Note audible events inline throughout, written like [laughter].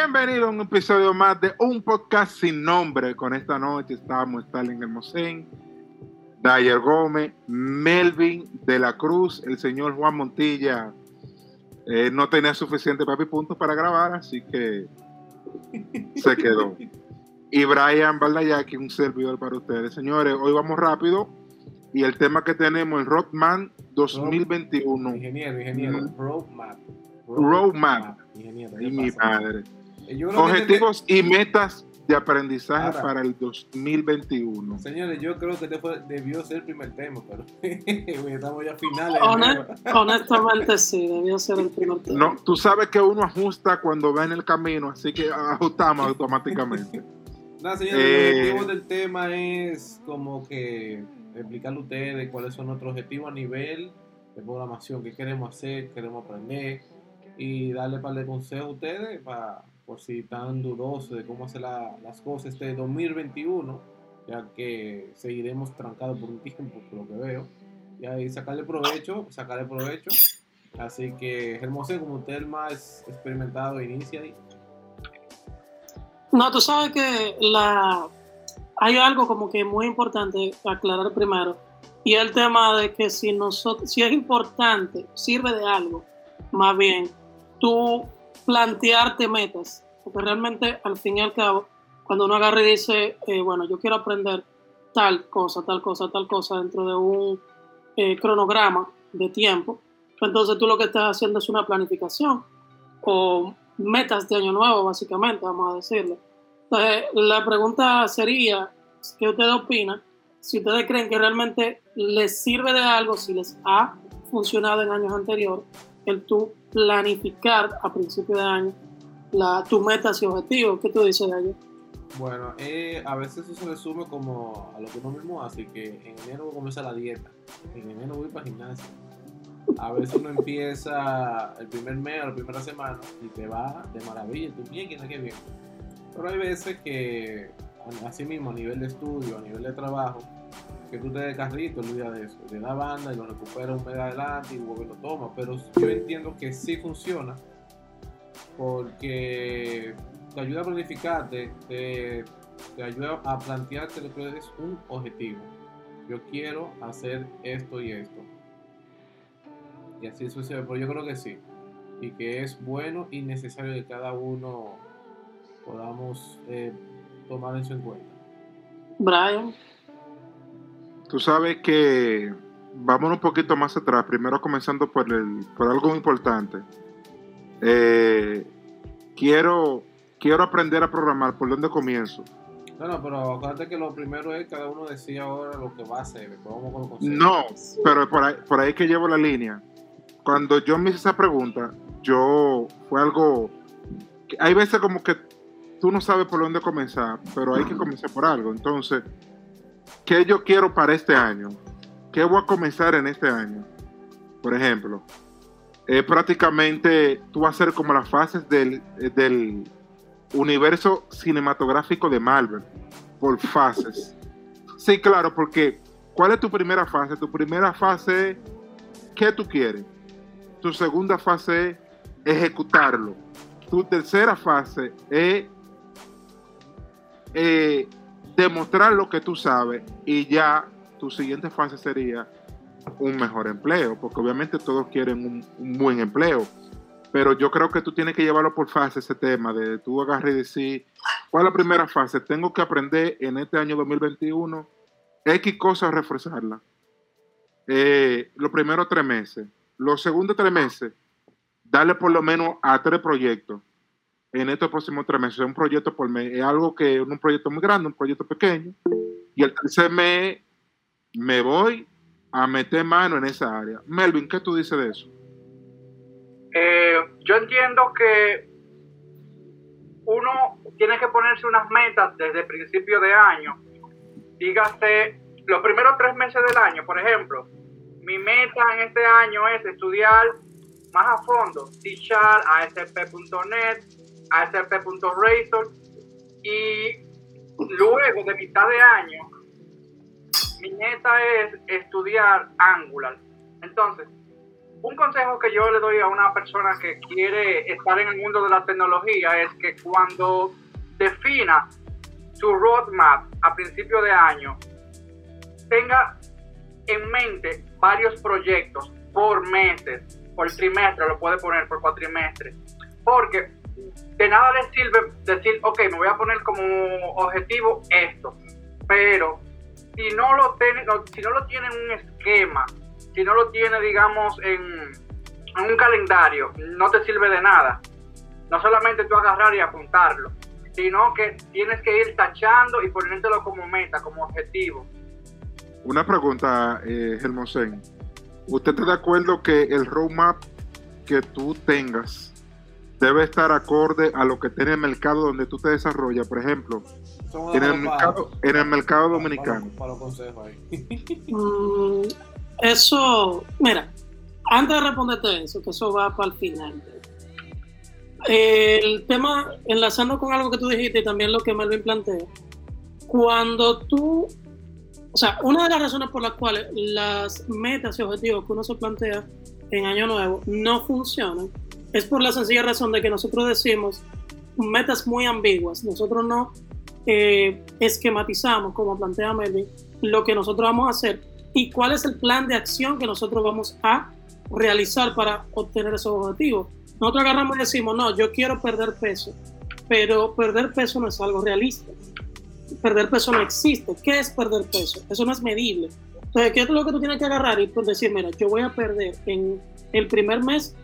Bienvenido a un episodio más de un podcast sin nombre. Con esta noche estamos Stalin Hermosén, Dyer Gómez, Melvin de la Cruz, el señor Juan Montilla. eh, no tenía suficiente papi puntos para grabar, así que se quedó. Y Brian Baldayaki, un servidor para ustedes. Señores, hoy vamos rápido. Y el tema que tenemos, el Rockman 2021. Ingeniero, ingeniero. Mm. Roadmap. Roadmap. Ingeniero. Y ¿qué mi pasa? Eh, yo creo que Objetivos y metas de aprendizaje Ahora. para el 2021. este- señores, yo creo que este fue- debió ser el primer tema, pero [laughs] estamos ya a finales. honestamente sí, debió ser el primer tema. No, tú sabes que uno ajusta cuando va en el camino, así que ajustamos automáticamente. [laughs] Nada, señores, Eh, el objetivo del tema es como que explicarle a ustedes cuáles son nuestros objetivos a nivel de programación, qué queremos hacer, qué queremos aprender y darle para de consejos a ustedes para, por si están dudosos de cómo hacer la- las cosas este 2021, ya que seguiremos trancados por un tiempo, por lo que veo, y ahí sacarle provecho, sacarle provecho. Así que, Hermosé, como usted es el más experimentado, inicia ahí. No, tú sabes que la hay algo como que muy importante aclarar primero y el tema de que si nosotros si es importante, sirve de algo, más bien tú plantearte metas, porque realmente al fin y al cabo cuando uno agarra y dice, eh, bueno, yo quiero aprender tal cosa, tal cosa, tal cosa dentro de un eh, cronograma de tiempo, pues entonces tú lo que estás haciendo es una planificación o metas de año nuevo, básicamente, vamos a decirlo. Entonces, la pregunta sería, ¿qué ustedes opinan? Si ustedes creen que realmente les sirve de algo, si les ha funcionado en años anteriores, el tú planificar a principio de año la, tus metas y objetivos. ¿Qué tú dices de ello? Bueno, eh, a veces eso se resume como a lo que uno mismo hace, que en enero voy a comenzar la dieta, en enero voy para el gimnasio. A veces uno empieza el primer mes o la primera semana y te va de maravilla, tú bien, quién que bien. Pero hay veces que, así mismo a nivel de estudio, a nivel de trabajo, que tú te des carrito, olvidas de eso, le da banda y lo recupera un mes adelante y vuelve lo toma. Pero yo entiendo que sí funciona porque te ayuda a planificarte, te, te ayuda a plantearte lo que es un objetivo. Yo quiero hacer esto y esto. Y así sucede, pero yo creo que sí. Y que es bueno y necesario que cada uno podamos eh, tomar eso en cuenta. Brian, Tú sabes que vamos un poquito más atrás, primero comenzando por, el, por algo importante. Eh, quiero, quiero aprender a programar, ¿por dónde comienzo? No, no, pero acuérdate que lo primero es cada uno decía ahora lo que va a hacer. Vamos con. No, pero por ahí, por ahí que llevo la línea. Cuando yo me hice esa pregunta, yo fue algo. hay veces como que tú no sabes por dónde comenzar, pero hay que comenzar por algo. Entonces, ¿qué yo quiero para este año? ¿Qué voy a comenzar en este año? Por ejemplo, eh, prácticamente tú vas a hacer como las fases del, eh, del universo cinematográfico de Marvel, por fases. Sí, claro, porque ¿cuál es tu primera fase? Tu primera fase es ¿qué tú quieres? Tu segunda fase es ejecutarlo. Tu tercera fase es eh, demostrar lo que tú sabes y ya tu siguiente fase sería un mejor empleo, porque obviamente todos quieren un, buen empleo, pero yo creo que tú tienes que llevarlo por fase ese tema de tú agarrar y decir, ¿cuál es la primera fase? Tengo que aprender en este año 2021 X cosas, reforzarla. Eh, los primeros tres meses. Los segundos tres meses, darle por lo menos a tres proyectos en estos próximos tres meses. Un proyecto por mes. Es algo que un proyecto muy grande, un proyecto pequeño. Y el tercer mes me voy a meter mano en esa área. Melvin, ¿qué tú dices de eso? Eh, yo entiendo que uno tiene que ponerse unas metas desde el principio de año. Dígase, los primeros tres meses del año, por ejemplo, mi meta en este año es estudiar más a fondo C-Sharp, ASP.NET, ASP.Razor y luego de mitad de año mi meta es estudiar Angular. Entonces, un consejo que yo le doy a una persona que quiere estar en el mundo de la tecnología es que cuando defina su roadmap a principio de año, tenga en mente varios proyectos por meses, por trimestre, lo puede poner por cuatrimestre, porque de nada le sirve decir, ok, me voy a poner como objetivo esto, pero si no lo tiene, si no lo tiene en un esquema, si no lo tiene, digamos, en, un calendario, no te sirve de nada. No solamente tú agarrar y apuntarlo, sino que tienes que ir tachando y ponértelo como meta, como objetivo. Una pregunta, eh, ¿Usted está de acuerdo que el roadmap que tú tengas debe estar acorde a lo que tiene el mercado donde tú te desarrollas? Por ejemplo, en el, mercado, en el mercado dominicano. Para, los consejos ahí. [laughs] Mm, eso, mira, antes de responderte eso, que eso va para el final. El tema, enlazando con algo que tú dijiste y también lo que Melvin plantea, cuando tú, o sea, una de las razones por las cuales las metas y objetivos que uno se plantea en Año Nuevo no funcionan es por la sencilla razón de que nosotros decimos metas muy ambiguas. Nosotros no eh, esquematizamos, como plantea Melvin, lo que nosotros vamos a hacer y cuál es el plan de acción que nosotros vamos a realizar para obtener esos objetivos. Nosotros agarramos y decimos, no, yo quiero perder peso, pero perder peso no es algo realista. Perder peso no existe. ¿Qué es perder peso? Eso no es medible. Entonces, ¿qué es lo que tú tienes que agarrar? Y decir, mira, yo voy a perder en el primer mes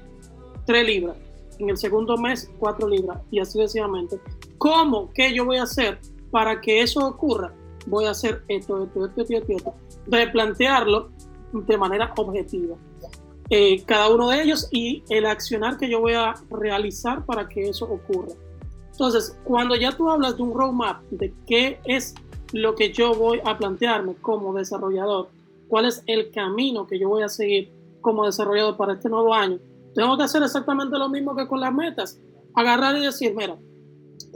3 libras, en el segundo mes 4 libras y así sucesivamente. ¿Cómo? ¿Qué yo voy a hacer para que eso ocurra? Voy a hacer esto, esto, esto, esto, esto. De plantearlo de manera objetiva. Eh, cada uno de ellos y el accionar que yo voy a realizar para que eso ocurra. Entonces, cuando ya tú hablas de un roadmap, de qué es lo que yo voy a plantearme como desarrollador, cuál es el camino que yo voy a seguir como desarrollador para este nuevo año, tengo que hacer exactamente lo mismo que con las metas. Agarrar y decir, mira,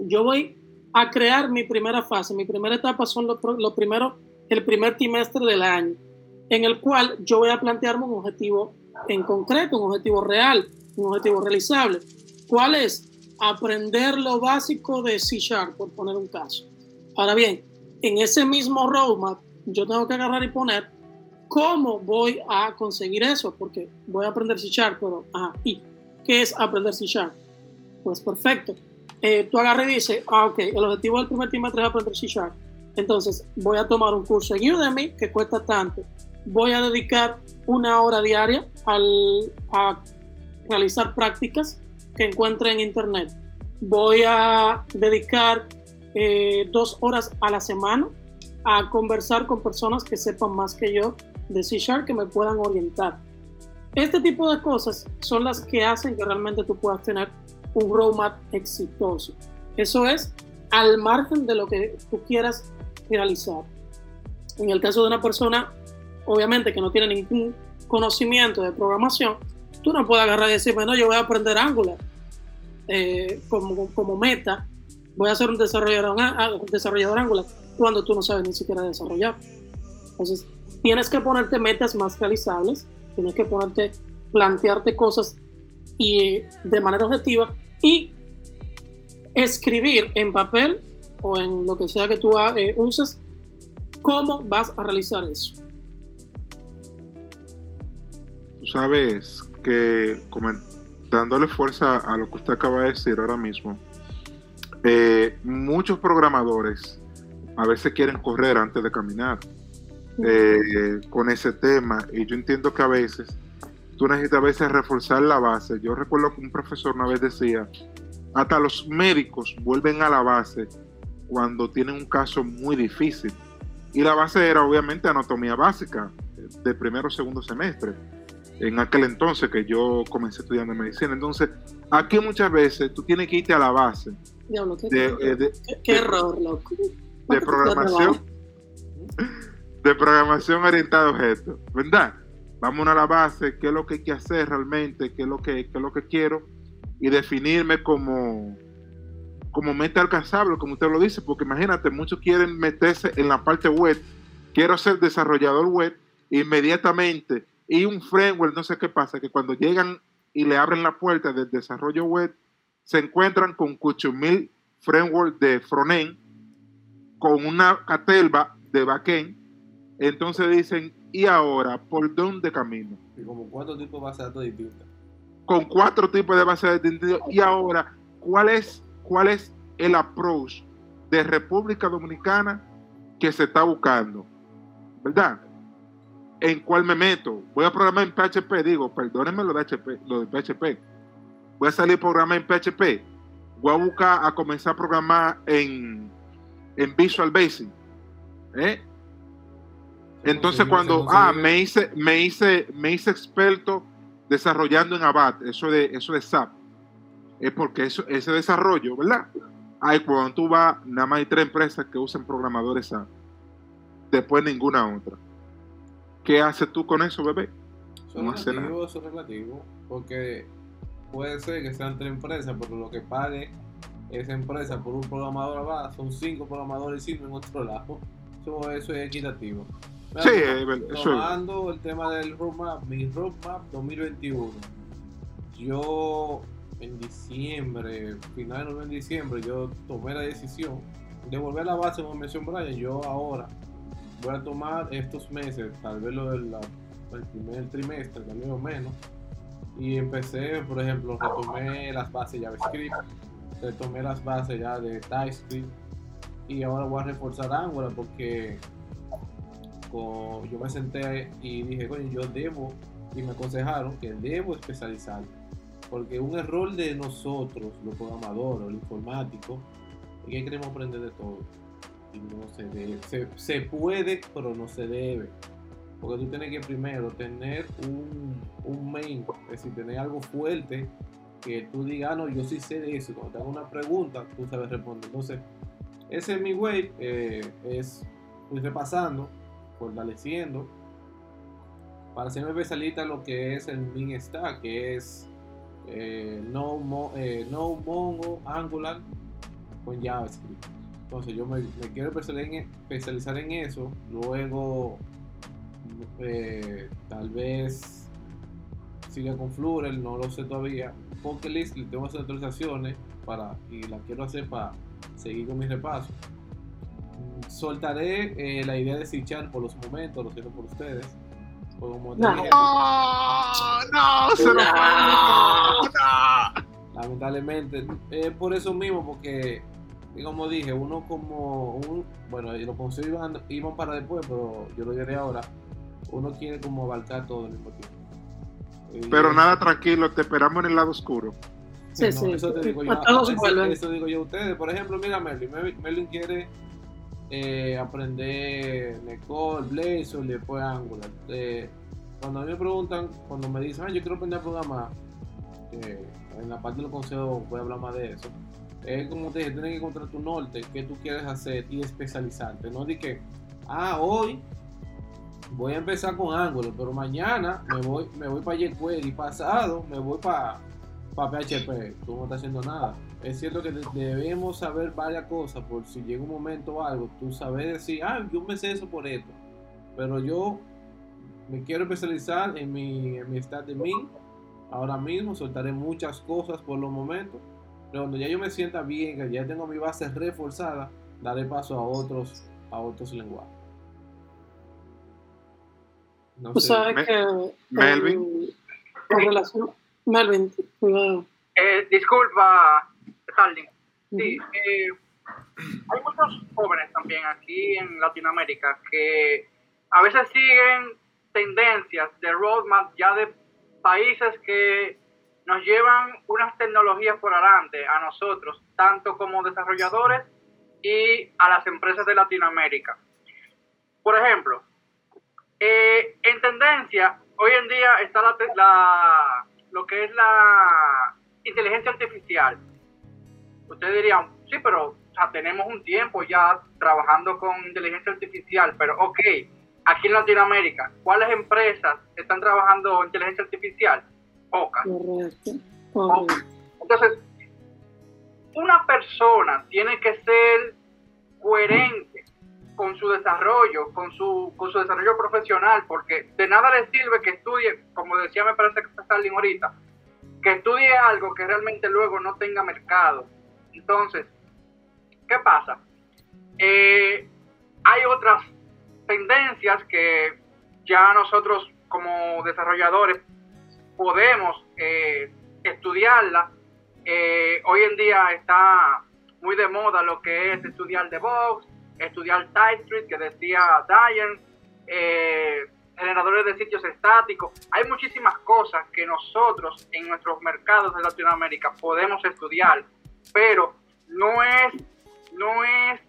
yo voy a crear mi primera fase, mi primera etapa son los, lo primeros, el primer trimestre del año, en el cual yo voy a plantearme un objetivo en concreto, un objetivo real, un objetivo realizable. ¿Cuál es? Aprender lo básico de C Sharp, por poner un caso. Ahora bien, en ese mismo roadmap, yo tengo que agarrar y poner cómo voy a conseguir eso, porque voy a aprender C Sharp, pero, ajá, ¿y qué es aprender C Sharp? Pues perfecto. Eh, tú agarras y dices, ah, ok, el objetivo del primer trimestre es aprender C Sharp. Entonces, voy a tomar un curso en Udemy que cuesta tanto. Voy a dedicar una hora diaria al, a realizar prácticas que encuentre en internet. Voy a dedicar eh, dos horas a la semana a conversar con personas que sepan más que yo de C Sharp que me puedan orientar. Este tipo de cosas son las que hacen que realmente tú puedas tener un roadmap exitoso. Eso es al margen de lo que tú quieras realizar. En el caso de una persona obviamente que no tiene ningún conocimiento de programación, tú no puedes agarrar y decir, bueno, yo voy a aprender Angular eh, como, como, meta, voy a ser un desarrollador, un desarrollador Angular cuando tú no sabes ni siquiera desarrollar. Entonces, tienes que ponerte metas más realizables, tienes que ponerte, plantearte cosas y, de manera objetiva y escribir en papel o en lo que sea que tú eh, uses cómo vas a realizar eso. Sabes que dándole fuerza a lo que usted acaba de decir ahora mismo, eh, muchos programadores a veces quieren correr antes de caminar eh, con ese tema y yo entiendo que a veces tú necesitas a veces reforzar la base. Yo recuerdo que un profesor una vez decía, hasta los médicos vuelven a la base cuando tienen un caso muy difícil. Y la base era obviamente anatomía básica de primero o segundo semestre en aquel entonces que yo comencé estudiando medicina. Entonces, aquí muchas veces tú tienes que irte a la base. Eh, de, qué, error, loco. De programación. [laughs] De programación orientada a objetos, ¿verdad? Vamos a la base, qué es lo que hay que hacer realmente, qué es lo que, qué es lo que quiero, y definirme como, como meta alcanzable, como usted lo dice, porque imagínate, muchos quieren meterse en la parte web, quiero ser desarrollador web, inmediatamente y un framework, no sé qué pasa, que cuando llegan y le abren la puerta del desarrollo web, se encuentran con 8000 framework de frontend, con una catelba de backend, entonces dicen, ¿y ahora por dónde camino? Y como cuatro tipos de bases de datos distintas. Con cuatro tipos de bases de datos y ahora, ¿cuál es, cuál es el approach de República Dominicana que se está buscando? ¿Verdad? ¿En cuál me meto? Voy a programar en PHP, digo, perdónenme lo de, HP, lo de PHP. Voy a salir a programar en PHP. Voy a buscar a comenzar a programar en, en Visual Basic. ¿eh? Entonces Sí, cuando, ah, me hice, me hice, me hice experto desarrollando en Abat, eso de, eso de SAP, es porque eso, ese desarrollo, ¿verdad? Ay, cuando tú vas, nada más hay tres empresas que usan programadores SAP, después ninguna otra. ¿Qué haces tú con eso, bebé? Eso No es relativo, eso es relativo, porque puede ser que sean tres empresas, pero lo que pague esa empresa por un programador abajo son cinco programadores y cinco en otro lado. Eso, eso es equitativo. Mira, Sí, es. tomando el tema del roadmap, mi roadmap 2021. Yo en diciembre, final de diciembre, yo tomé la decisión de volver a la base, como mencionó Brian. Yo ahora voy a tomar estos meses, tal vez lo del el primer trimestre, tal vez o menos, y empecé, por ejemplo, retomé las bases JavaScript, retomé las bases ya de TypeScript, y ahora voy a reforzar Angular porque yo me senté y dije, coño, yo debo, y me aconsejaron que debo especializar, porque un error de nosotros, los programadores, los informáticos, es que queremos aprender de todo. Se puede, pero no se debe. Porque tú tienes que primero tener un, un main, es decir, tener algo fuerte que tú digas, "Ah, no, yo sí sé de eso. Cuando te hago una pregunta, tú sabes responder. Entonces, ese es mi way, eh, es repasando, fortaleciendo, para hacerme especialista lo que es el min stack, que es eh, no, Mo- eh, no Mongo, Angular con JavaScript. Entonces yo me, quiero especializar en, eso, luego eh, tal vez siga con Flutter, no lo sé todavía. List le tengo que hacer actualizaciones para, y la quiero hacer para seguir con mi repaso. Soltaré eh, la idea de Sichar por los momentos, lo siento por ustedes. Como No. dije, ¡No! ¡No! ¡Se lo! ¡No! lamentablemente es por eso mismo porque y como dije uno como un bueno y los consejos iban, iban para después pero yo lo diré ahora uno quiere como abarcar todo al mismo tiempo Pero nada, tranquilo, te esperamos en el lado oscuro. Sí, no, sí. eso te digo [laughs] yo A todos eso, eso digo yo a ustedes por ejemplo mira Merlin, Merlin quiere eh, aprender Necol, Blazor y después Angular Eh, cuando a mí me preguntan cuando me dicen "Ah, yo quiero aprender a programar que en la parte de los consejos voy a hablar más de eso. Es como te dije, tienes que encontrar tu norte, qué tú quieres hacer y especializarte. No di que, ah, hoy voy a empezar con Angular, pero mañana me voy, me voy para jQuery pasado me voy para PHP. Tú no estás haciendo nada. Es cierto que de- debemos saber varias cosas por si llega un momento o algo, tú sabes decir, ah, yo me sé eso por esto. Pero yo me quiero especializar en mi, en mi stack de min ahora mismo soltaré muchas cosas por los momentos pero cuando ya yo me sienta bien que ya tengo mi base reforzada daré paso a otros a otros lenguajes no sé, sabes que. Melvin. relación- Melvin, cuidado. Eh, disculpa, Sí, eh, hay muchos jóvenes también aquí en Latinoamérica que a veces siguen tendencias de roadmap ya de países que nos llevan unas tecnologías por adelante a nosotros, tanto como desarrolladores y a las empresas de Latinoamérica. Por ejemplo, eh, en tendencia, hoy en día está la, la- lo que es la inteligencia artificial. Ustedes dirían, sí, pero tenemos un tiempo ya trabajando con inteligencia artificial, pero ok, aquí en Latinoamérica, ¿cuáles empresas están trabajando inteligencia artificial? Pocas. Correcto. correcto. Entonces, una persona tiene que ser coherente con su desarrollo, con su, con su desarrollo profesional, porque de nada le sirve que estudie, como decía me parece que está Stalin ahorita, que estudie algo que realmente luego no tenga mercado. Entonces, ¿qué pasa? Eh, hay otras tendencias que ya nosotros como desarrolladores podemos eh, estudiarla. Eh, hoy en día está muy de moda lo que es estudiar DevOps, estudiar TypeScript, que decía Diane, generadores de sitios estáticos. Hay muchísimas cosas que nosotros en nuestros mercados de Latinoamérica podemos estudiar, pero no es, no es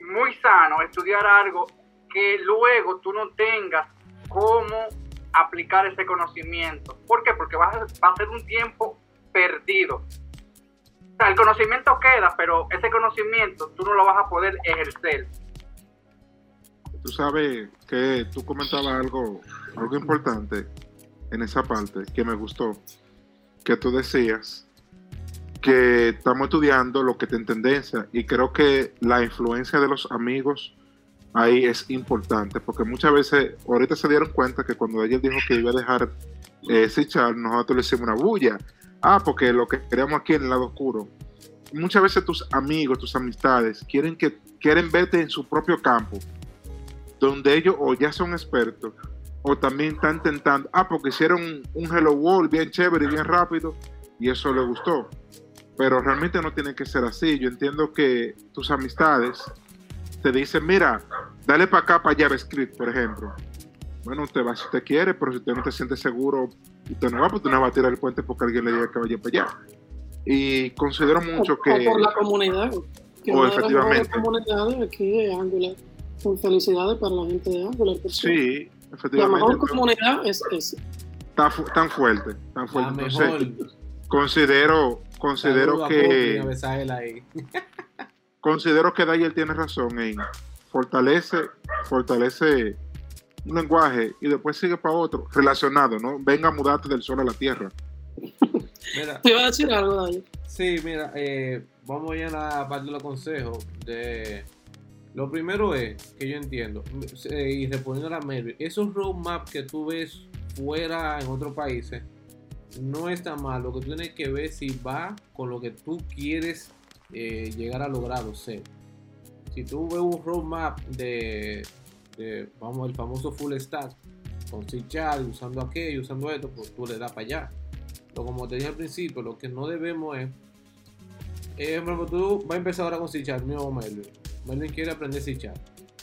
muy sano estudiar algo que luego tú no tengas cómo aplicar ese conocimiento. ¿Por qué? Porque va a, va ser un tiempo perdido. O sea, el conocimiento queda, pero ese conocimiento tú no lo vas a poder ejercer. Tú sabes que tú comentabas algo, algo importante en esa parte que me gustó, que tú decías que estamos estudiando lo que te en tendencia y creo que la influencia de los amigos ahí es importante, porque muchas veces, ahorita se dieron cuenta que cuando ella dijo que iba a dejar eh, Sichar, nosotros le hicimos una bulla. Ah, porque lo que queremos aquí en el lado oscuro. Muchas veces tus amigos, tus amistades, quieren, que, quieren verte en su propio campo, donde ellos o ya son expertos, o también están intentando, ah, porque hicieron un, Hello World bien chévere y bien rápido, y eso les gustó. Pero realmente no tiene que ser así. Yo entiendo que tus amistades te dicen, mira, dale para acá para JavaScript, por ejemplo. Bueno, usted va si usted quiere, pero si usted no te siente seguro, usted no va, pues usted no va a tirar el puente porque alguien le diga que vaya para allá. Y considero mucho O- que... o por la comunidad. Que O una de las efectivamente. mejores comunidades aquí es Angular. Con felicidades para la gente de Angular. por cierto. Sí, La efectivamente. mejor no, comunidad es esa. tan, fu- tan fuerte, tan La fuerte. mejor. Entonces, considero, considero que... Ahí. [laughs] considero que Daniel tiene razón en fortalece, fortalece un lenguaje y después sigue para otro, relacionado, ¿no? Venga a mudarte del sol a la tierra. Mira, Te iba a decir algo. Sí, mira, eh, vamos ya a la parte de los consejos. De... Lo primero es que yo entiendo, eh, y respondiendo a la Melvin, esos roadmaps que tú ves fuera en otros países, no está mal. Lo que tú tienes que ver si va con lo que tú quieres eh, llegar a lograr o ser. Si tú ves un roadmap de, vamos, el famoso full stack, con C usando aquello, usando esto, pues tú le das para allá. Pero como te dije al principio, lo que no debemos es. Eh, por tú vas a empezar ahora con C Sharp, mío Melvin. Melvin quiere aprender C.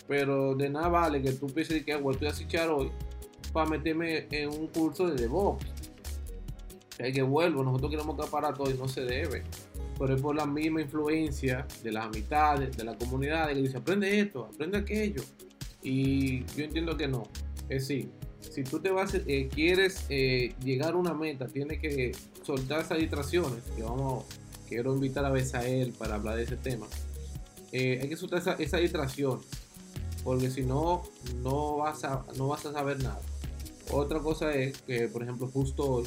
Pero de nada vale que tú pienses que bueno, estoy a C hoy para meterme en un curso de DevOps. Que que vuelvo, nosotros queremos acaparar todo y no se debe. Pero es por la misma influencia de las amistades, de la comunidad, que dice aprende esto, aprende aquello. Y yo entiendo que no. Es sí, si tú te vas, eh, quieres eh, llegar a una meta, tienes que soltar esas distracciones. Que vamos, quiero invitar a Besael para hablar de ese tema. Eh, hay que soltar esa, esa distracción, porque si no, no vas, a, no vas a saber nada. Otra cosa es que, por ejemplo, justo hoy,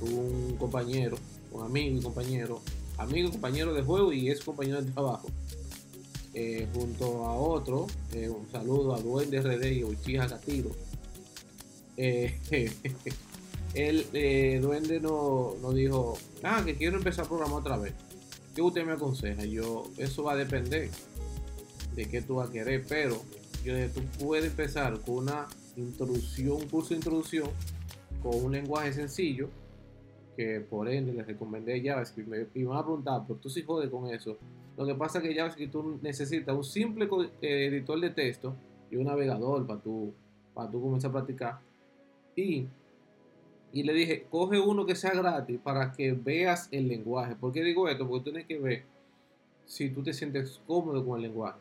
un compañero, un amigo y compañero, amigo y compañero de juego y es compañero de trabajo. eh, junto a otro, eh, un saludo a Duende RD y Uchiha Catiro. El [laughs] eh, Duende nos no dijo, ah, que quiero empezar a programar otra vez. ¿Qué usted me aconseja? Yo, eso va a depender de qué tú vas a querer, pero yo tú puedes empezar con una introducción, un curso de introducción con un lenguaje sencillo, que por ende les recomendé JavaScript. Me- Y me van a preguntar, pero tú sí jodes con eso. Lo que pasa es que JavaScript tú necesitas un simple eh, editor de texto y un navegador para tú, para tú comenzar a practicar. Y, y le dije, coge uno que sea gratis para que veas el lenguaje. ¿Por qué digo esto? Porque tú tienes que ver si tú te sientes cómodo con el lenguaje.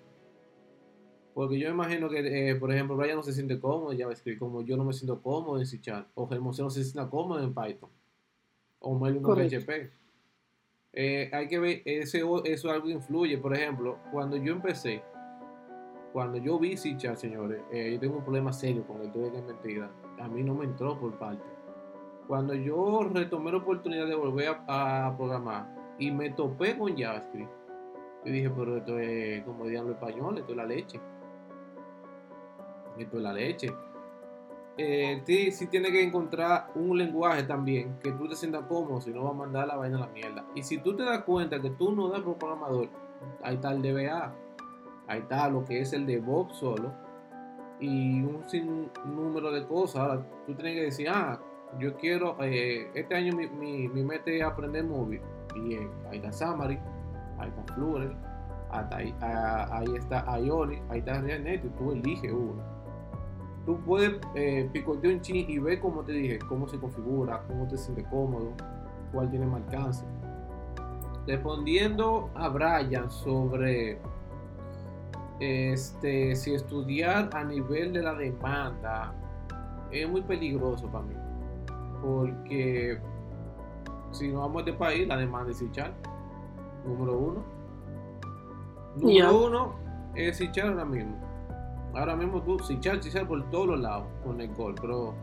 Porque yo imagino que, eh, por ejemplo, Brian no se siente cómodo en JavaScript, como yo no me siento cómodo en C Sharp, o Hermoso no se siente cómodo en Python, o con Correcto. PHP. Eh, hay que ver, ese, eso algo influye. Por ejemplo, cuando yo empecé, cuando yo vi C Sharp, señores, eh, yo tengo un problema serio con el de mentira. A mí no me entró por parte. Cuando yo retomé la oportunidad de volver a, a programar y me topé con JavaScript, Yo dije, pero esto es como diablo español, esto es la leche. Esto es la leche. Eh, sí, sí tiene que encontrar un lenguaje también que tú te sientas cómodo, si no va a mandar la vaina a la mierda. Y si tú te das cuenta que tú no das por programador, ahí está el DBA, ahí está lo que es el DevOps solo y un sinnúmero de cosas. Tú tienes que decir, ah, yo quiero, eh, este año mi, mi, mi meta es aprender móvil. Bien, ahí está Xamarin, ahí está Flutter, ahí, está Ioni, ahí está React y tú eliges uno. Tú puedes eh, picotear un chin y ver cómo te dije, cómo se configura, cómo te sientes cómodo, cuál tiene más alcance. Respondiendo a Brian sobre este, si estudiar a nivel de la demanda es muy peligroso para mí. Porque si no vamos de país, la demanda es Sichar. Número uno. Número uno es Sichar ahora mismo. Ahora mismo tú, Sichar, Sichar por todos los lados con el gol. Pero,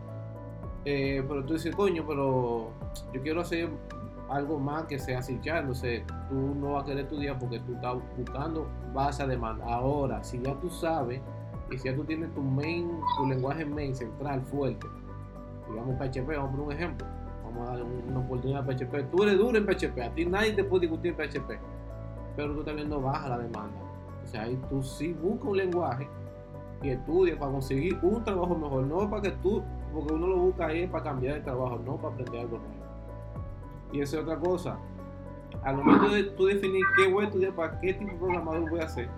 eh, pero tú dices, coño, pero yo quiero hacer algo más que sea Sichar. Entonces tú no vas a querer estudiar porque tú estás buscando base a demanda. Ahora, si ya tú sabes y si ya tú tienes tu main, tu lenguaje main central fuerte, digamos PHP, vamos a poner un ejemplo vamos a dar una oportunidad a PHP. Tú eres duro en PHP, a ti nadie te puede discutir en PHP, pero tú también no baja la demanda. O sea, ahí tú sí buscas un lenguaje y estudias para conseguir un trabajo mejor, no para que tú, porque uno lo busca ahí para cambiar de trabajo, no para aprender algo nuevo. Y esa es otra cosa. Al momento de tú definir qué voy a estudiar, para qué tipo de programador voy a hacer,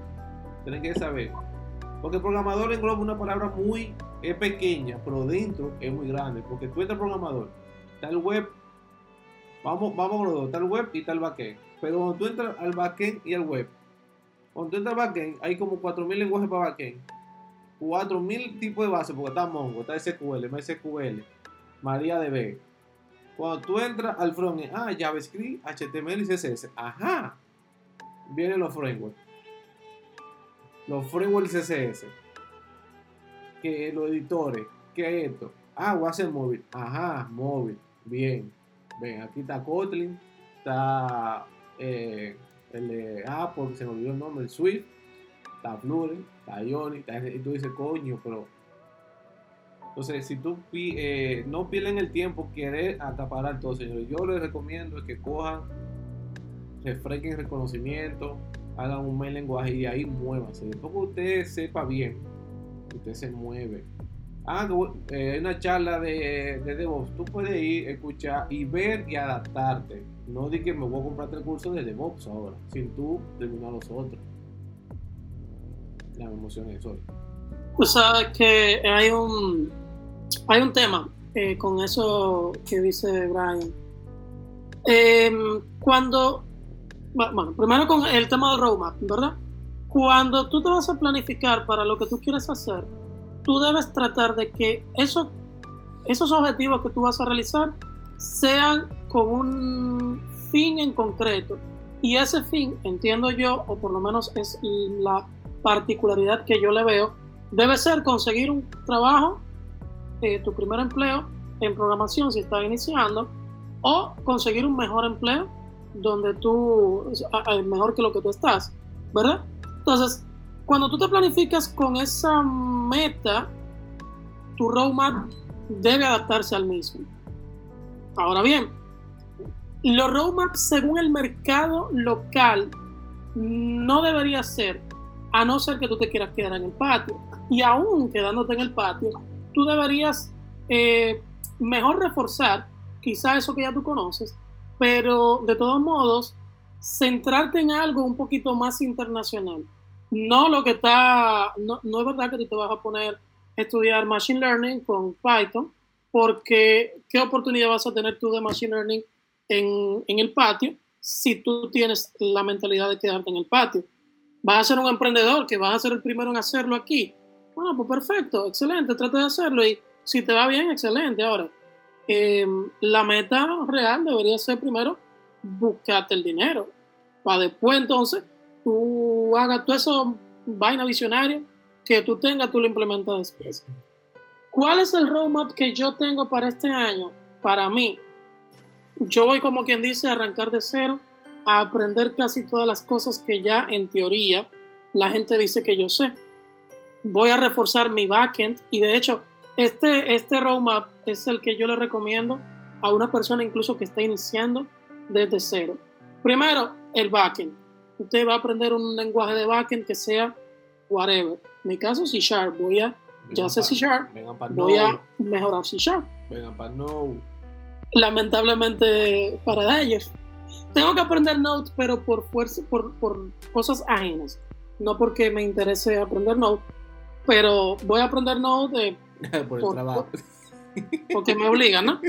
tienes que saber. Porque programador engloba una palabra muy es pequeña, pero dentro es muy grande. Porque tú eres programador el web, vamos, vamos los dos, el web y el backend. Pero cuando tú entras al backend y al web, cuando tú entras al backend, hay como 4.000 lenguajes para backend, 4.000 tipos de bases, porque está Mongo, está SQL, MySQL, MariaDB. Cuando tú entras al frontend, ah, JavaScript, HTML y CSS, ajá, vienen los frameworks. Los frameworks CSS, que los editores, que esto. Ah, voy a hacer móvil. Ajá, móvil. Bien. Ven, aquí está Kotlin, está eh, el de Apple, se me olvidó el nombre, el Swift, está Flutter, está Ioni, y tú dices, coño, pero. Entonces, si tú eh, no pierden el tiempo querer acaparar todo, señores, yo les recomiendo que cojan, refresquen reconocimiento, hagan un buen lenguaje y ahí muévanse. Después que usted sepa bien, usted se mueve ah, eh, una charla de, de DevOps, tú puedes ir, escuchar y ver y adaptarte. No di que me voy a comprar el curso de DevOps ahora, sin tú terminar los otros. La emoción es eso. Tú sabes que hay un, hay un tema eh, con eso que dice Brian. Em, cuando, bueno, primero con el tema del roadmap, ¿verdad? Cuando tú te vas a planificar para lo que tú quieres hacer, tú debes tratar de que eso, esos objetivos que tú vas a realizar sean con un fin en concreto. Y ese fin, entiendo yo, o por lo menos es la particularidad que yo le veo, debe ser conseguir un trabajo, eh, tu primer empleo en programación si estás iniciando, o conseguir un mejor empleo donde tú, mejor que lo que tú estás, ¿verdad? Entonces, cuando tú te planificas con esa meta, tu roadmap debe adaptarse al mismo. Ahora bien, los roadmaps según el mercado local no debería ser, a no ser que tú te quieras quedar en el patio. Y aún quedándote en el patio, tú deberías eh, mejor reforzar quizá eso que ya tú conoces, pero de todos modos, centrarte en algo un poquito más internacional. No lo que está, no, es verdad que tú te vas a poner a estudiar Machine Learning con Python, porque ¿qué oportunidad vas a tener tú de Machine Learning en, en el patio si tú tienes la mentalidad de quedarte en el patio? Vas a ser un emprendedor que vas a ser el primero en hacerlo aquí. Bueno, pues perfecto, excelente, trata de hacerlo y si te va bien, excelente. Ahora, em, la meta real debería ser primero buscarte el dinero, para después entonces tú hagas todo eso vaina visionaria que tú tengas, tú lo implementas después. ¿Cuál es el roadmap que yo tengo para este año? Para mí, yo voy como quien dice a arrancar de cero a aprender casi todas las cosas que ya en teoría la gente dice que yo sé. Voy a reforzar mi backend y de hecho este, este roadmap es el que yo le recomiendo a una persona incluso que está iniciando desde cero. Primero, el backend. Usted va a aprender un lenguaje de backend que sea whatever. En mi caso, C Sharp. Voy a, ya sé C Sharp, voy a mejorar C Sharp. Vengan para no. Lamentablemente para ellos. Tengo que aprender Node, pero por fuerza, por, por cosas ajenas. No porque me interese aprender Node, pero voy a aprender Node [laughs] por el trabajo. porque me obligan, ¿no?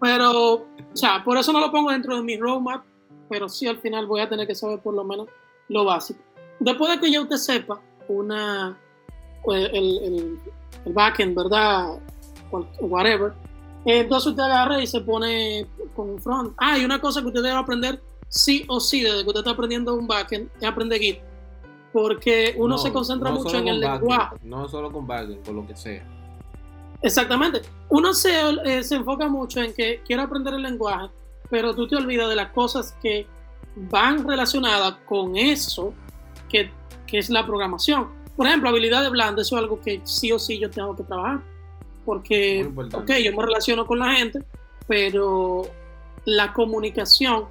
Pero, o sea, por eso no lo pongo dentro de mi roadmap, pero sí al final voy a tener que saber por lo menos lo básico. Después de que ya usted sepa una, pues, el, el, el backend, ¿verdad? Whatever. Entonces usted agarra y se pone con un front. Ah, y una cosa que usted debe aprender sí o sí desde que usted está aprendiendo un backend es aprender Git. Porque uno No, se concentra no mucho en el backend, lenguaje. No solo con backend, con lo que sea. Exactamente. Uno se, eh, se enfoca mucho en que quiero aprender el lenguaje, pero tú te olvidas de las cosas que van relacionadas con eso que, que es la programación. Por ejemplo, habilidades blandas, eso es algo que sí o sí yo tengo que trabajar. Porque, ok, yo me relaciono con la gente, pero la comunicación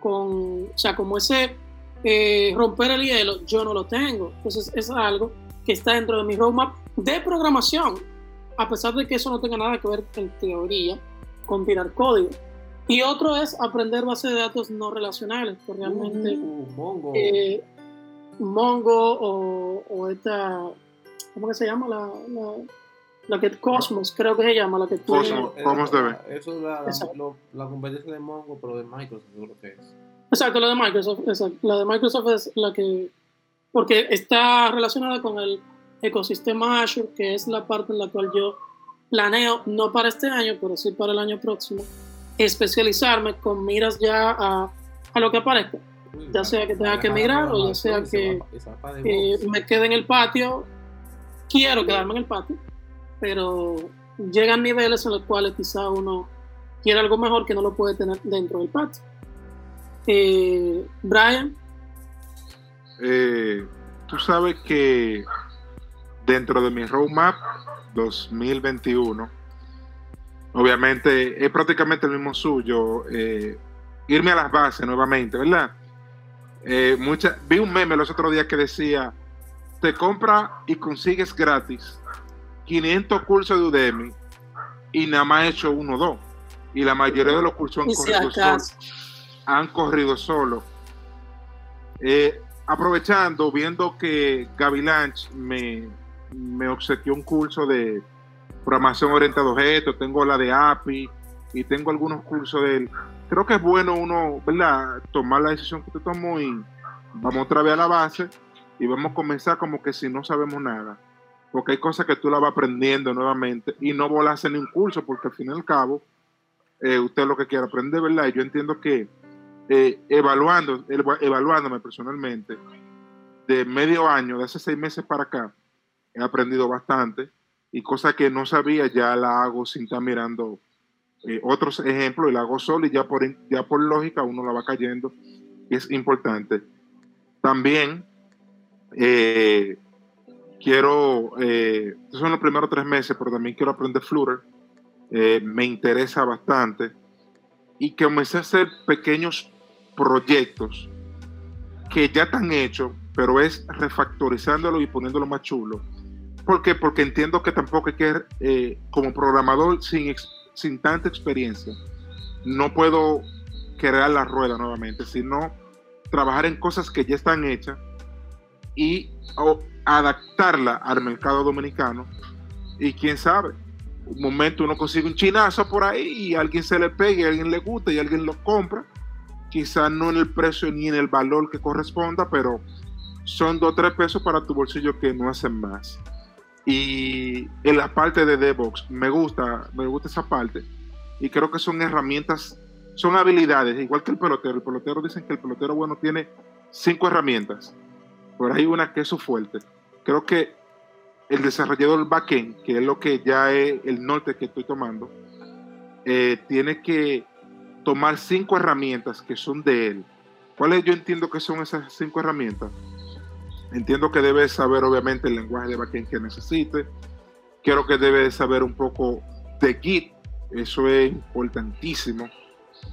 con, o sea, como ese eh, romper el hielo, yo no lo tengo. Entonces, es algo que está dentro de mi roadmap de programación a pesar de que eso no tenga nada que ver en teoría con tirar código. Y otro es aprender bases de datos no relacionales, que realmente Uh, Mongo. eh, Mongo o, o esta, ¿cómo que se llama? La, la, la que Cosmos, creo que se llama, la que tiene- Cosmos. Eso- ¿cómo se ve? Eso es la, la, Exacto. lo- la competencia de Mongo, pero de Microsoft, seguro que es. Exacto, la de Microsoft, exacto. La de Microsoft es la que, porque está relacionada con el ecosistema Azure, que es la parte en la cual yo planeo, no para este año, pero sí para el año próximo, especializarme con miras ya a, a lo que aparezca. Uy, Ya sea que tenga que emigrar o ya sea que- Eh, me quede en el patio, quiero quedarme en el patio, pero llegan niveles en los cuales quizá uno quiere algo mejor que no lo puede tener dentro del patio. Eh, Brian, Eh, tú sabes que dentro de mi roadmap 2021, obviamente es prácticamente el mismo suyo, eh, irme a las bases nuevamente, ¿verdad? Mucha, vi un meme los otros días que decía, te compra y consigues gratis 500 cursos de Udemy y nada más he hecho uno o dos. Y la mayoría de los cursos han corrido solos han corrido solo. Eh, aprovechando, viendo que Gavilanch me, me obsequió un curso de programación orientada a objetos, tengo la de API y tengo algunos cursos de él. Creo que es bueno uno, ¿verdad? Tomar la decisión que te tomó y vamos otra vez a la base y vamos a comenzar como que si no sabemos nada. Porque hay cosas que tú la vas aprendiendo nuevamente y no volarse ni un curso, porque al fin y al cabo, eh, usted lo que quiere aprender, ¿verdad? Y yo entiendo que eh, evaluando, eva- evaluándome personalmente, de medio año, de hace seis meses para acá, he aprendido bastante y cosas que no sabía ya la hago sin estar mirando eh, otros ejemplos y la hago solo y ya por, ya por lógica uno la va cayendo y es importante. También eh, quiero, eh, estos son los primeros tres meses, pero también quiero aprender Flutter. Eh, me interesa bastante y que comencé a hacer pequeños proyectos que ya están hechos, pero es refactorizándolo y poniéndolo más chulo. ¿Por qué? Porque entiendo que tampoco hay que, eh, como programador sin, sin tanta experiencia, no puedo crear la rueda nuevamente, sino trabajar en cosas que ya están hechas y adaptarla al mercado dominicano. Y quién sabe, un momento uno consigue un chinazo por ahí y alguien se le a alguien le gusta y alguien lo compra. Quizás no en el precio ni en el valor que corresponda, pero son dos o tres pesos para tu bolsillo que no hacen más. Y en la parte de DevOps, me gusta, me gusta esa parte. Y creo que son herramientas, son habilidades, igual que el pelotero. El pelotero dicen que el pelotero bueno tiene cinco herramientas. Por ahí una que es su fuerte. Creo que el desarrollador backend, que es lo que ya es el norte que estoy tomando, eh, tiene que tomar cinco herramientas que son de él ¿Cuáles yo entiendo que son esas cinco herramientas? Entiendo que debes saber obviamente el lenguaje de backend que necesite. Creo que debes saber un poco de Git, eso es importantísimo.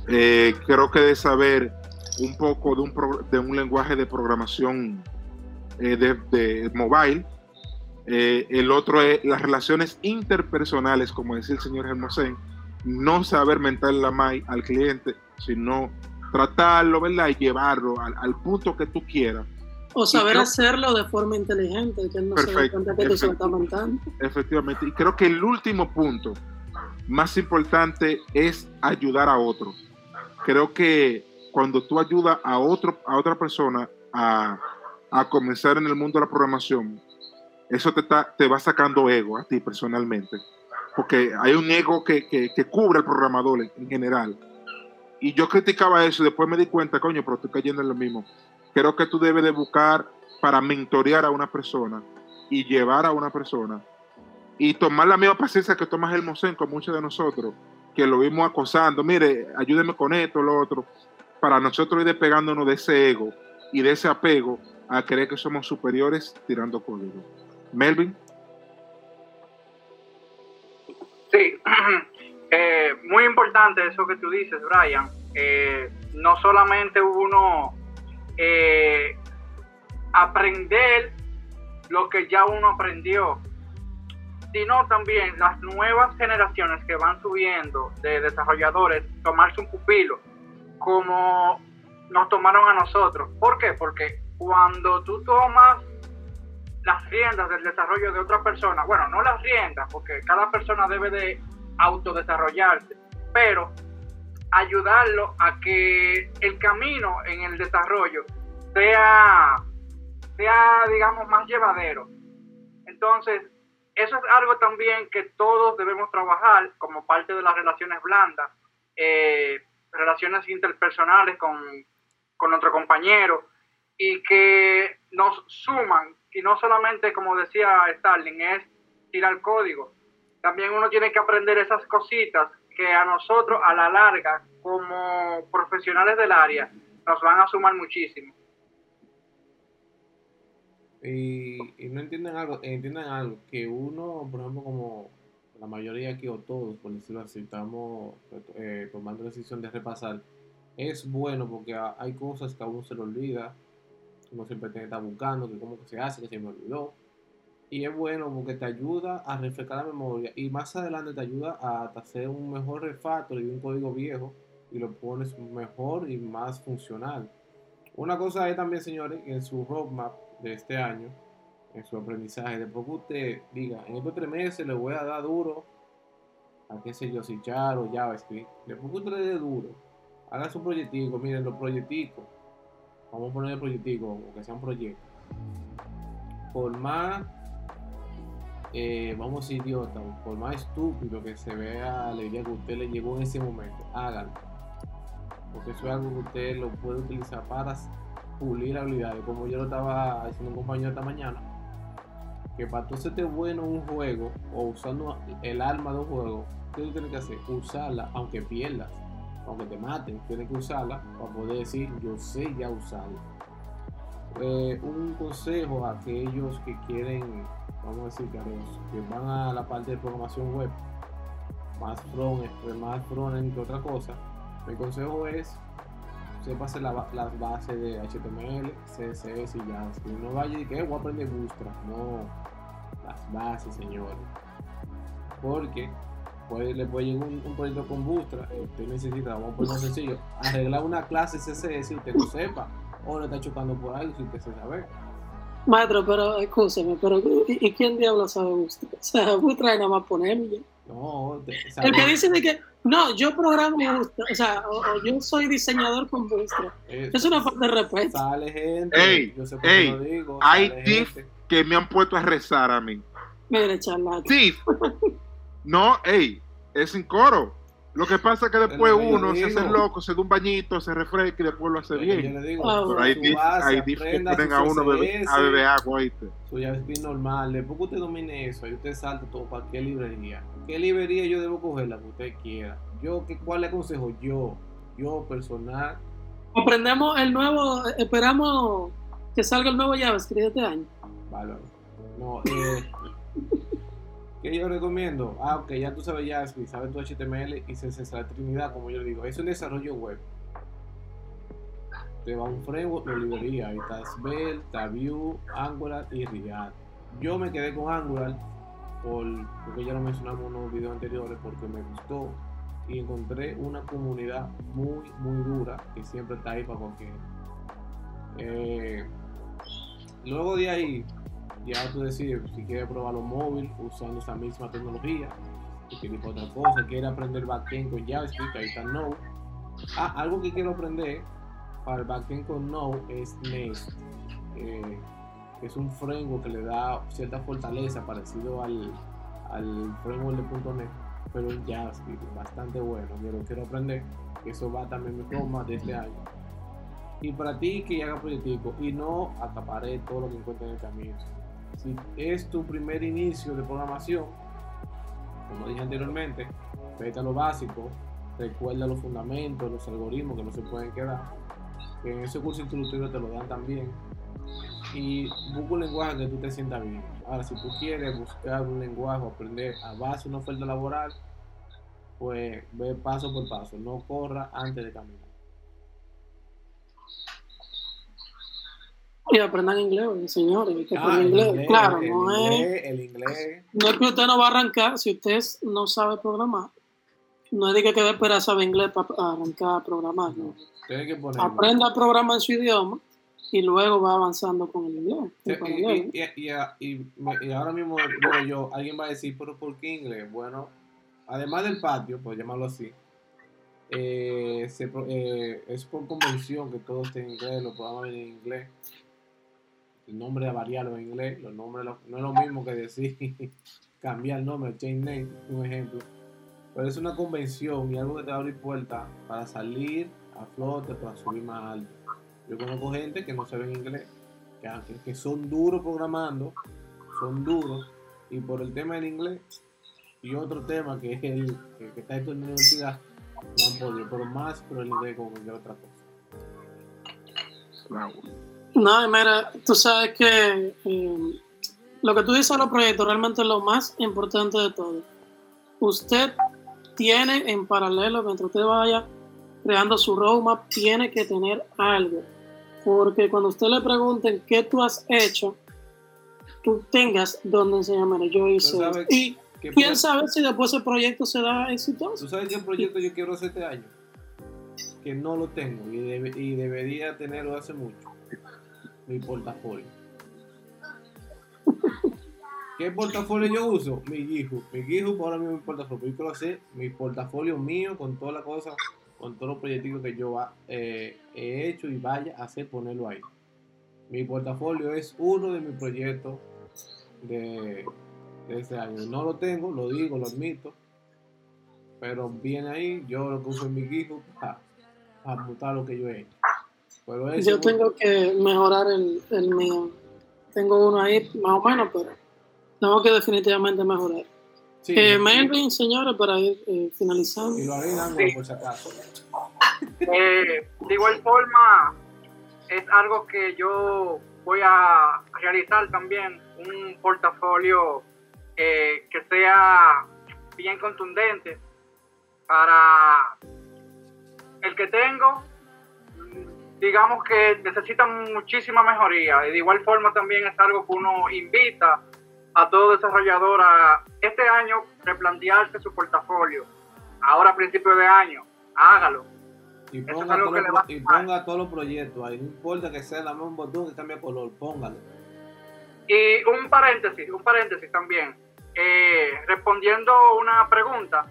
Eh, creo que debes saber un poco de un lenguaje de programación eh, de, de mobile. Eh, el otro es las relaciones interpersonales, como decía el señor Hermosén, no saber mentar la MAI al cliente, sino tratarlo, ¿verdad? Y llevarlo al, al punto que tú quieras. O saber creo- hacerlo de forma inteligente, que no se Perfecto, cuenta que tú se montando. Efectivamente. Y creo que el último punto más importante es ayudar a otro. Creo que cuando tú ayudas a, otro, a otra persona a, a comenzar en el mundo de la programación, eso te, está, te va sacando ego a ti personalmente. Porque hay un ego que, que, cubre al programador en, en general. Y yo criticaba eso y después me di cuenta, coño, pero estoy cayendo en lo mismo. Creo que tú debes de buscar para mentorear a una persona y llevar a una persona y tomar la misma paciencia que tomas el Mosén con muchos de nosotros, que lo vimos acosando, mire, ayúdeme con esto, lo otro, para nosotros ir despegándonos de ese ego y de ese apego a creer que somos superiores tirando código. Melvin, Sí, [clears throat] Eh, muy importante eso que tú dices, Brian. Eh, no solamente uno eh, aprender lo que ya uno aprendió, sino también las nuevas generaciones que van subiendo de desarrolladores, tomarse un pupilo, como nos tomaron a nosotros. ¿Por qué? Porque cuando tú tomas las riendas del desarrollo de otra persona, bueno, no las riendas, porque cada persona debe de autodesarrollarse, pero ayudarlo a que el camino en el desarrollo sea, sea digamos, más llevadero. Entonces, eso es algo también que todos debemos trabajar como parte de las relaciones blandas, eh, relaciones interpersonales con, con nuestro compañero y que nos suman y no solamente como decía Starling es tirar código. También uno tiene que aprender esas cositas que a nosotros a la larga como profesionales del área nos van a sumar muchísimo. Y, y no entienden algo, entiendan algo, que uno, por ejemplo, como la mayoría aquí o todos, por decirlo así, estamos eh, tomando decisión de repasar, es bueno porque ha- hay cosas que a uno se le olvida, uno siempre tiene que estar buscando, que cómo se hace, que se me olvidó. Y es bueno porque te ayuda a refrescar la memoria y más adelante te ayuda a hacer un mejor refactor de un código viejo y lo pones mejor y más funcional. Una cosa es también, señores, en su roadmap de este año, en su aprendizaje, después que usted diga, en estos tres meses le voy a dar duro a qué sé yo, si Char o JavaScript, después que usted le dé duro, haga su proyectico, miren los proyecticos, vamos a poner el proyectico, como que sea un proyecto, por más, eh, vamos a idiota, por más estúpido que se vea la idea que usted le llegó en ese momento, hágalo. Porque eso es algo que usted lo puede utilizar para pulir habilidades, como yo lo estaba diciendo un compañero esta mañana, que para tú hacerte bueno en un juego o usando el arma de un juego, ¿qué tú tienes que hacer? Usarla, aunque pierdas, aunque te maten, tienes que usarla para poder decir, yo sé ya usarla. Eh, un consejo a aquellos que quieren, vamos a decir, que, que van a la parte de programación web, más front, más front que otra cosa, mi consejo es sépase la las bases de HTML, CSS y JavaScript. No vaya y que "Eh, voy a aprender Bootstrap. No, las bases, señores. Porque puede, le puede llegar un, un proyecto con Bootstrap usted necesita, vamos a ponerlo sencillo, arreglar una clase CSS y usted no sepa. O le está chocando por algo si usted se sabe. Maestro, pero escúcheme, pero ¿y, y quién diablo sabe Bootstrap? O sea, Bootstrap nada más ponerme ya. No, te- El que dice de que, no, yo programo Bootstrap, o sea, o, o yo soy diseñador con Bootstrap. eh, Es una falta de respeto. Sale gente. Ey, yo sé por qué lo digo. hay tips gente. que me han puesto a rezar a mí. Mire, charlata. Sí. [laughs] No, ey, es sin coro. Lo que pasa es que después Es uno se hace loco, se da un bañito, se refresca y después lo hace que Yo bien. le digo, Pero hay diff que a uno bebe- a beber agua, ¿oíste? su JavaScript normal. Después que usted domine eso, ahí usted salta todo para qué librería. ¿Qué librería yo debo coger? La que usted quiera. Yo, ¿qué, ¿cuál le aconsejo? Yo, yo personal, Aprendemos el nuevo, esperamos que salga el nuevo JavaScript este año. Vale. No, eh, [laughs] ¿Qué yo recomiendo? Ah, ok, ya tú sabes JavaScript, sabes tu HTML y CSS, la Trinidad, como yo le digo. Es un desarrollo web. Te va un framework de librería. Ahí está Svelte, está Angular y React. Yo me quedé con Angular por, porque ya lo mencionamos en unos videos anteriores porque me gustó y encontré una comunidad muy, muy dura que siempre está ahí para cualquiera. Eh, luego de ahí, ya tú decides si quieres probarlo móvil usando esa misma tecnología, quieres otra cosa, quieres aprender backend con JavaScript, ahí está Node. Ah, algo que quiero aprender para el backend con Node es Nest. Eh, es un framework que le da cierta fortaleza parecido al, al framework de .NET, pero en JavaScript, bastante bueno. Yo lo quiero aprender, eso va también mi forma de este año. Y para ti que haga proyectico y no acaparé todo lo que encuentres en el camino. Si es tu primer inicio de programación, como dije anteriormente, vete a lo básico, recuerda los fundamentos, los algoritmos que no se pueden quedar. Que en ese curso introductorio te lo dan también. Y busca un lenguaje que tú te sientas bien. Ahora, si tú quieres buscar un lenguaje aprender a base de una oferta laboral, pues ve paso por paso, no corra antes de caminar. Y aprendan inglés, señores. hay que Ah, el inglés. inglés, Claro, el no es, inglés, el inglés. no es que usted no va a arrancar si usted no sabe programar. No es de que quede esperar saber inglés para arrancar a programar. no. Que poner. Aprenda a programar en su idioma y luego va avanzando con el inglés. Sí, con el y, inglés. y- y- y- y me- y ahora mismo digo yo, alguien va a decir, pero ¿por qué inglés? Bueno, además del patio, por llamarlo así, eh, se eh, es por convención que todo esté en inglés, los programas en inglés. El nombre de variarlo en inglés, los nombres no es lo mismo que decir [laughs] cambiar el nombre, change name, un ejemplo. Pero es una convención y algo que te va a abrir puertas para salir a flote, para subir más alto. Yo conozco gente que no sabe inglés, que, aunque- que son duros programando, son duros, y por el tema del inglés y otro tema que es el que, que está en la universidad, no han podido, pero más por el inglés como cualquier otra cosa. No, mira, tú sabes que eh, lo que tú dices de los proyectos realmente es lo más importante de todo. Usted tiene en paralelo, mientras usted vaya creando su roadmap, tiene que tener algo. Porque cuando usted le pregunten qué tú has hecho, tú tengas donde enseñar, mira, yo hice. sabes esto". Y ¿Qué quién sabe si después ese proyecto será exitoso. ¿Tú sabes qué proyecto yo quiero hacer este año? Que no lo tengo y, debe- y debería tenerlo hace mucho. Mi portafolio. ¿Qué portafolio yo uso? Mi GitHub. Mi GitHub ahora mismo mi portafolio. Yo quiero hacer mi portafolio mío con todas las cosas, con todos los proyectos que yo eh, he hecho y vaya a hacer, ponerlo ahí. Mi portafolio es uno de mis proyectos de, de este año. No lo tengo, lo digo, lo admito pero viene ahí, yo lo que uso en mi GitHub para, para lo que yo he hecho. Yo tengo que mejorar el, el mío. Tengo uno ahí más o menos, pero tengo que definitivamente mejorar. sí, Eh, sí, Melvin, señores, para ir eh, finalizando. y lo haré en Angular por si acaso. Eh, de igual forma, es algo que yo voy a realizar también, un portafolio eh, que sea bien contundente para el que tengo. Digamos que necesita muchísima mejoría y de igual forma también es algo que uno invita a todo desarrollador a este año replantearse su portafolio. Ahora a principio de año, hágalo. Y es ponga todos los proyectos ahí. No importa que sea la misma botón que cambie color, póngalo. Y un paréntesis, un paréntesis también. Eh, respondiendo una pregunta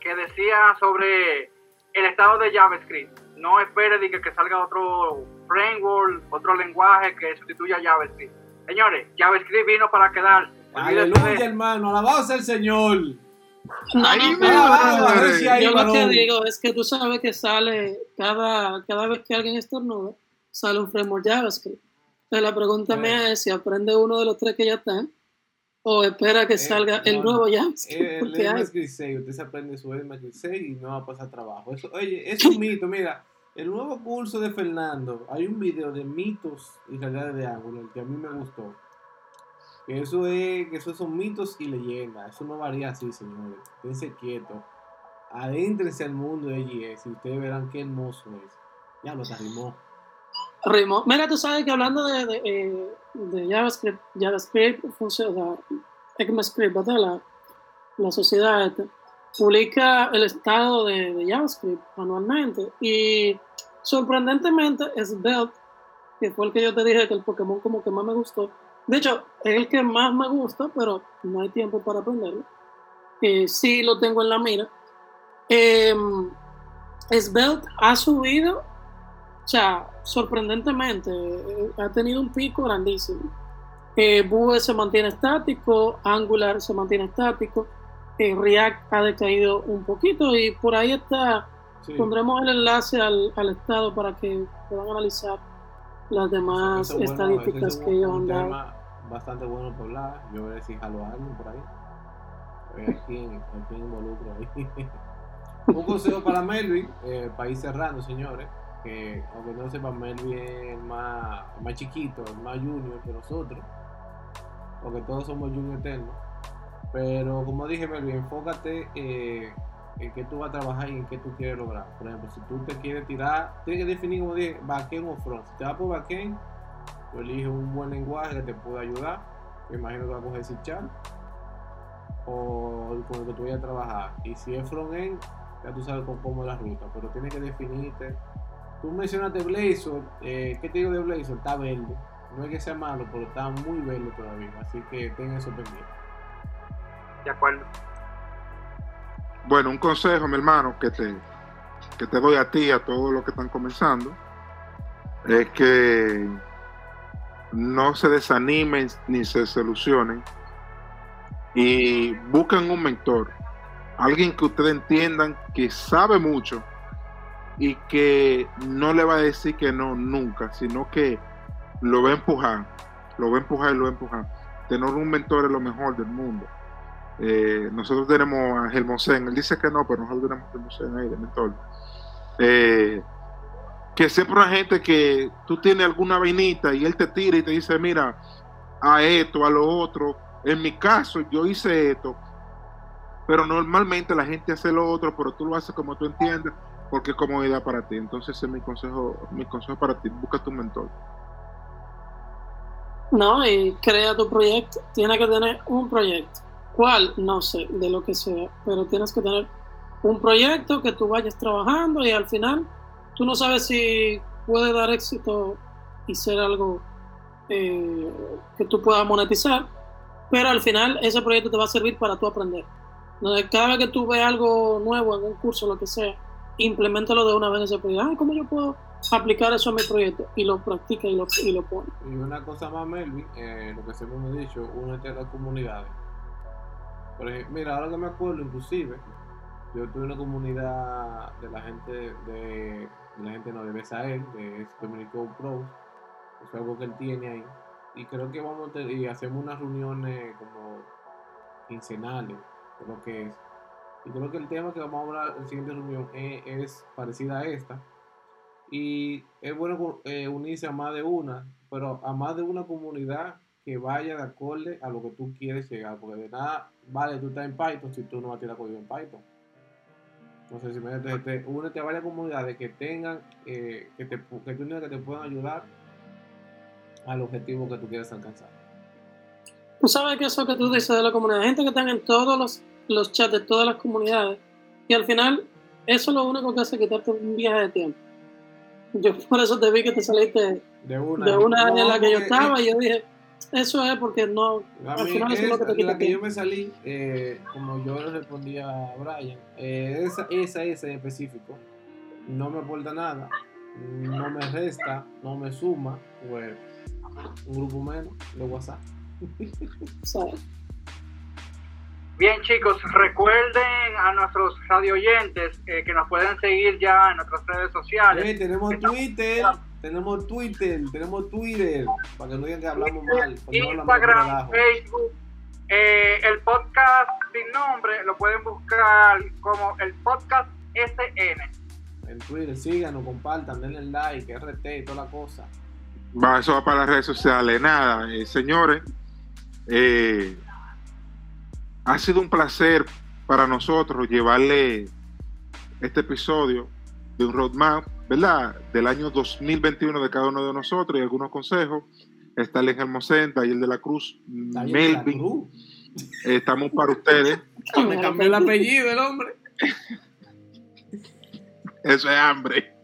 que decía sobre el estado de JavaScript. No espere de que, que salga otro framework, otro lenguaje que sustituya a JavaScript. Señores, JavaScript vino para quedarse. De- Aleluya, hermano, alabado sea el Señor. No, Ay, yo lo que digo es que tú sabes que sale cada, cada vez que alguien estornuda, sale un framework JavaScript. Entonces la pregunta mía es si aprende uno de los tres que ya están o espera que salga el no, nuevo. [laughs] Eh, porque hay. el MScript 6, usted se aprende su MScript 6 y no va a pasar trabajo. Eso, oye, es un mito, mira. El nuevo curso de Fernando, hay un video de mitos y realidades de Angular que a mí me gustó. Que eso es, que esos son mitos y leyendas. Eso no varía así, señores. Quédense quietos. Adéntrense al mundo de JS y ustedes verán qué hermoso es. Ya lo arrimó. Mira, tú sabes que hablando de, de, eh, de JavaScript, JavaScript funciona, ECMAScript, ¿verdad? La, la sociedad publica el estado de, JavaScript anualmente y sorprendentemente Svelte, que fue el que yo te dije que el Pokémon como que más me gustó, de hecho es el que más me gusta, pero no hay tiempo para aprenderlo, eh, sí lo tengo en la mira. Eh, Svelte ha subido, o sea, sorprendentemente, eh, ha tenido un pico grandísimo. Eh, Vue se mantiene estático, Angular se mantiene estático, eh, React ha decaído un poquito y por ahí está, Sí. pondremos el enlace al, al estado para que puedan analizar las demás Eso es bueno, estadísticas es que ellos han dado. bastante bueno por hablar. Yo veré si jalo a alguien por ahí. A a quién, a quién involucro ahí. [laughs] un consejo para Melvin, eh, ir cerrando, señores. Que aunque no sepan, Melvin es más, más chiquito, el más junior que nosotros. Porque todos somos junior eternos. Pero como dije, Melvin, enfócate eh, en qué tú vas a trabajar y en qué tú quieres lograr. Por ejemplo, si tú te quieres tirar, tienes que definir, como dije, backend o front. Si te vas por backend, tú eliges un buen lenguaje que te pueda ayudar. Me imagino que vas a coger C Sharp o con el que tú vayas a trabajar. Y si es front-end, ya tú sabes cómo es la ruta, pero tienes que definirte. Tú mencionaste Blazor, eh, ¿qué te digo de Blazor? Está verde. No es que sea malo, pero está muy verde todavía, así que ten eso pendiente. De acuerdo. Bueno, un consejo, mi hermano, que te, que te doy a ti y a todos los que están comenzando, es que no se desanimen ni se solucionen y busquen un mentor, alguien que ustedes entiendan que sabe mucho y que no le va a decir que no nunca, sino que lo va a empujar, lo va a empujar y lo va a empujar. Tener un mentor es lo mejor del mundo. Eh, nosotros tenemos a Gelmosén, él dice que no, pero nosotros tenemos a Gelmosén ahí de mentor. Eh, que siempre una gente que tú tienes alguna vainita y él te tira y te dice, mira, a esto, a lo otro. En mi caso, yo hice esto, pero normalmente la gente hace lo otro, pero tú lo haces como tú entiendes, porque es comodidad para ti. Entonces, ese es mi consejo, mi consejo para ti, busca tu mentor. No, y crea tu proyecto. Tienes que tener un proyecto. ¿Cuál? No sé, de lo que sea, pero tienes que tener un proyecto que tú vayas trabajando y al final tú no sabes si puede dar éxito y ser algo eh, que tú puedas monetizar, pero al final ese proyecto te va a servir para tú aprender. Cada vez que tú ves algo nuevo en un curso, lo que sea, implementalo de una vez en ese proyecto. Ay, ¿cómo yo puedo aplicar eso a mi proyecto? Y lo practica y lo, y lo pone. Y una cosa más, Melvin, eh, lo que siempre hemos dicho, únete a las comunidades. Por ejemplo, mira, ahora que me acuerdo, inclusive, yo tuve una comunidad de la gente de, de la gente no de Besael, es Dominico Pro, es algo que él tiene ahí. Y creo que vamos a y hacemos unas reuniones como quincenales, creo que es. Y creo que el tema que vamos a hablar en la siguiente reunión es, es parecida a esta. Y es bueno eh, unirse a más de una, pero a más de una comunidad que vaya de acorde a lo que tú quieres llegar. Porque de nada vale tú estás en Python si tú no vas a tirar código en Python. Entonces, imagínate, te, únete a varias comunidades que tengan, eh, que, te, que, tú, que te puedan ayudar al objetivo que tú quieres alcanzar. Tú sabes que eso que tú dices de la comunidad, gente que están en todos los, los chats de todas las comunidades, y al final eso es lo único que hace quitarte un viaje de tiempo. Yo [laughs] por eso te vi que te saliste de una, de una no, en la que yo estaba, y yo dije, eso es porque no. Al final eso es lo que te quita la que tiempo. yo me salí, eh, como yo le respondía a Brian, eh, esa, esa, esa en específico, no me aporta nada, no me resta, no me suma, pues un grupo menos de WhatsApp. ¿Sabes? Bien chicos, recuerden a nuestros radio oyentes eh, que nos pueden seguir ya en nuestras redes sociales. Hey, tenemos Twitter, tenemos Twitter, tenemos Twitter, para que no digan que hablamos mal. Instagram, hablamos Facebook, eh, el podcast sin nombre lo pueden buscar como el podcast SN. en Twitter, síganos, compartan, denle like, RT y toda la cosa. Va, eso va para las redes sociales. Nada, eh, señores, eh, ha sido un placer para nosotros llevarle este episodio de un roadmap, ¿verdad? Del año 2021 de cada uno de nosotros y algunos consejos. Está el Hermosén, el de la Cruz, Está bien, la Melvin. cruz. Estamos para ustedes. [laughs] Me cambió el apellido el hombre. Eso es hambre.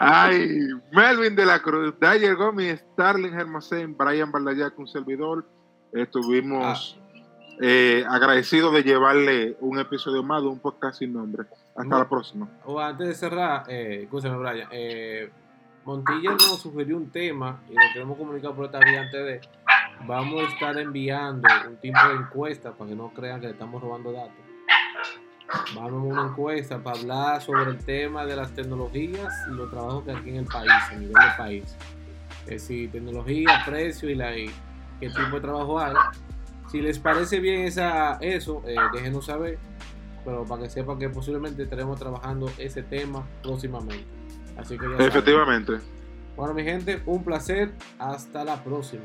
Ay, Melvin de la Cruz, Dyer Gómez, Starling Hermosén, Brian Baldayac, un servidor. Estuvimos eh, agradecidos de llevarle un episodio más de un podcast sin nombre. Hasta No. la próxima. O antes de cerrar, eh, escúchame, Brian. Eh, Montilla nos sugirió un tema y lo queremos comunicar por esta vía antes de. Vamos a estar enviando un tipo de encuesta para que no crean que le estamos robando datos. Vamos a una encuesta para hablar sobre el tema de las tecnologías y los trabajos que hay aquí en el país, a nivel del país. Es decir, tecnología, precio y, la, y qué tipo de trabajo hay. Si les parece bien esa, eso, eh, déjenos saber pero para que sepan que posiblemente estaremos trabajando ese tema próximamente. Así que ya saben. Efectivamente. Bueno, mi gente, un placer. Hasta la próxima.